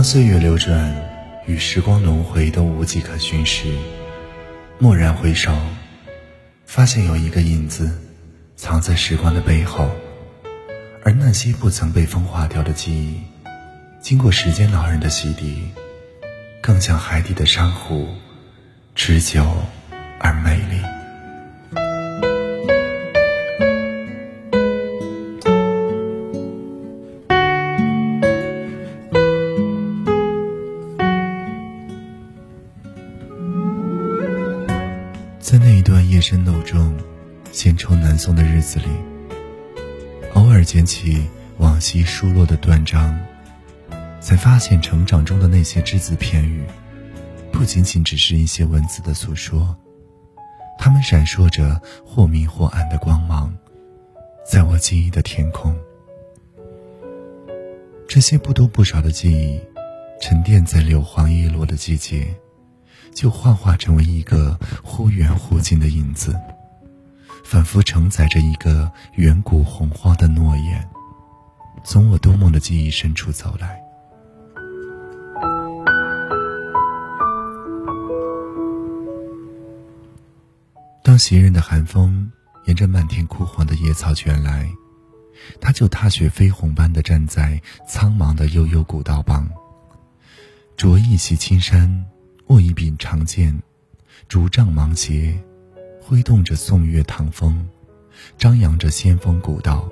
当岁月流转，与时光轮回都无迹可寻时，蓦然回首，发现有一个影子藏在时光的背后，而那些不曾被风化掉的记忆，经过时间老人的洗涤，更像海底的珊瑚，持久而美丽。在那一段夜深楼中、闲愁难送的日子里，偶尔捡起往昔疏落的断章，才发现成长中的那些只字片语，不仅仅只是一些文字的诉说，它们闪烁着或明或暗的光芒，在我记忆的天空。这些不多不少的记忆，沉淀在柳黄叶落的季节。就幻化成为一个忽远忽近的影子，反复承载着一个远古洪荒的诺言，从我多梦的记忆深处走来。当袭人的寒风沿着漫天枯黄的野草卷来，他就踏雪飞鸿般的站在苍茫的悠悠古道旁，着一袭青衫。握一柄长剑，竹杖芒鞋，挥动着宋月唐风，张扬着仙风古道，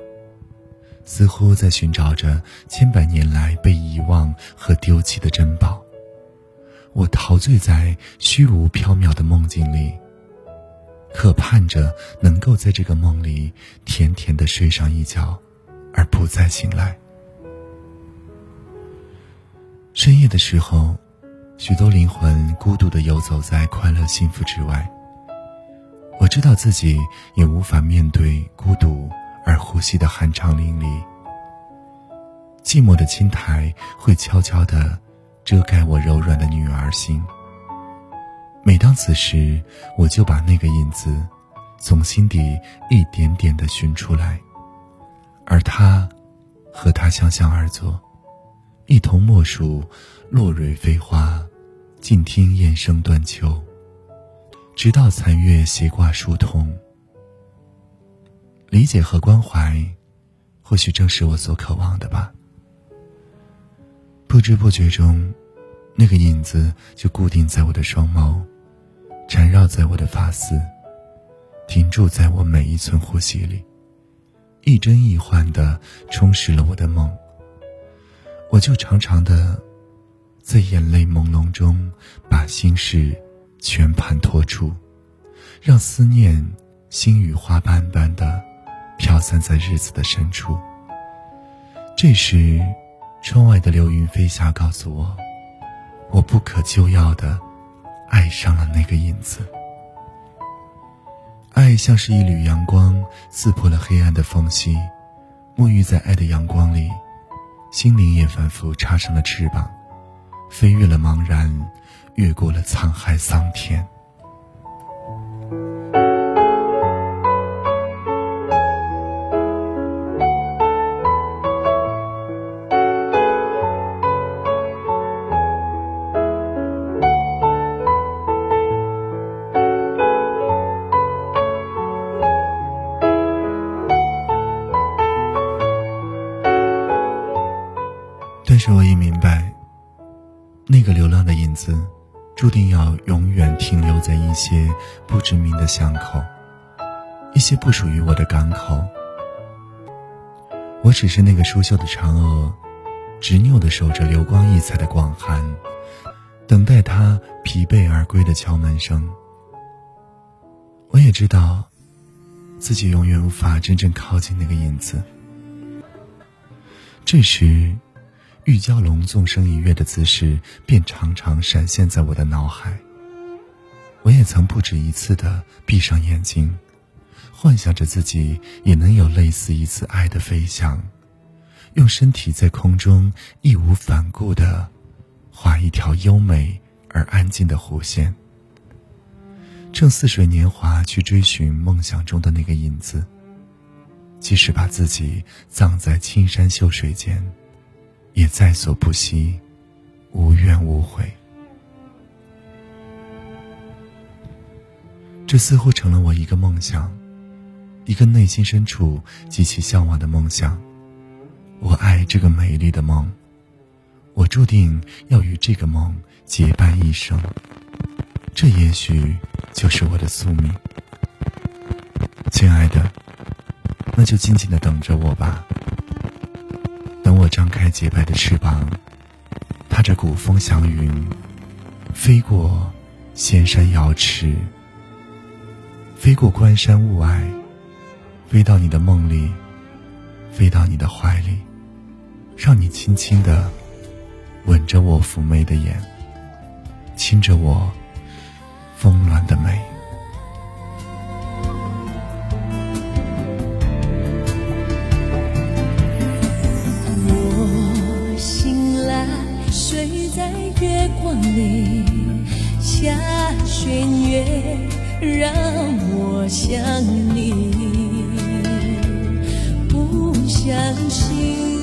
似乎在寻找着千百年来被遗忘和丢弃的珍宝。我陶醉在虚无缥缈的梦境里，渴盼着能够在这个梦里甜甜的睡上一觉，而不再醒来。深夜的时候。许多灵魂孤独地游走在快乐幸福之外。我知道自己也无法面对孤独而呼吸的酣畅淋漓。寂寞的青苔会悄悄地遮盖我柔软的女儿心。每当此时，我就把那个影子从心底一点点地寻出来，而他和他相向而坐，一同默数落蕊飞花。静听雁声断秋，直到残月斜挂疏通。理解和关怀，或许正是我所渴望的吧。不知不觉中，那个影子就固定在我的双眸，缠绕在我的发丝，停驻在我每一寸呼吸里，一真一幻的充实了我的梦。我就长长的。在眼泪朦胧中，把心事全盘托出，让思念星雨花瓣般的飘散在日子的深处。这时，窗外的流云飞霞告诉我，我不可救药的爱上了那个影子。爱像是一缕阳光，刺破了黑暗的缝隙，沐浴在爱的阳光里，心灵也仿佛插上了翅膀。飞越了茫然，越过了沧海桑田。但是我也明白。那个流浪的影子，注定要永远停留在一些不知名的巷口，一些不属于我的港口。我只是那个疏袖的嫦娥，执拗地守着流光溢彩的广寒，等待他疲惫而归的敲门声。我也知道，自己永远无法真正靠近那个影子。这时。玉娇龙纵身一跃的姿势便常常闪现在我的脑海。我也曾不止一次的闭上眼睛，幻想着自己也能有类似一次爱的飞翔，用身体在空中义无反顾的画一条优美而安静的弧线，趁似水年华去追寻梦想中的那个影子，即使把自己葬在青山秀水间。也在所不惜，无怨无悔。这似乎成了我一个梦想，一个内心深处极其向往的梦想。我爱这个美丽的梦，我注定要与这个梦结伴一生。这也许就是我的宿命。亲爱的，那就静静的等着我吧。等我张开洁白的翅膀，踏着古风祥云，飞过仙山瑶池，飞过关山雾霭，飞到你的梦里，飞到你的怀里，让你轻轻的吻着我妩媚的眼，亲着我丰峦的眉。弦月，让我想你，不相信。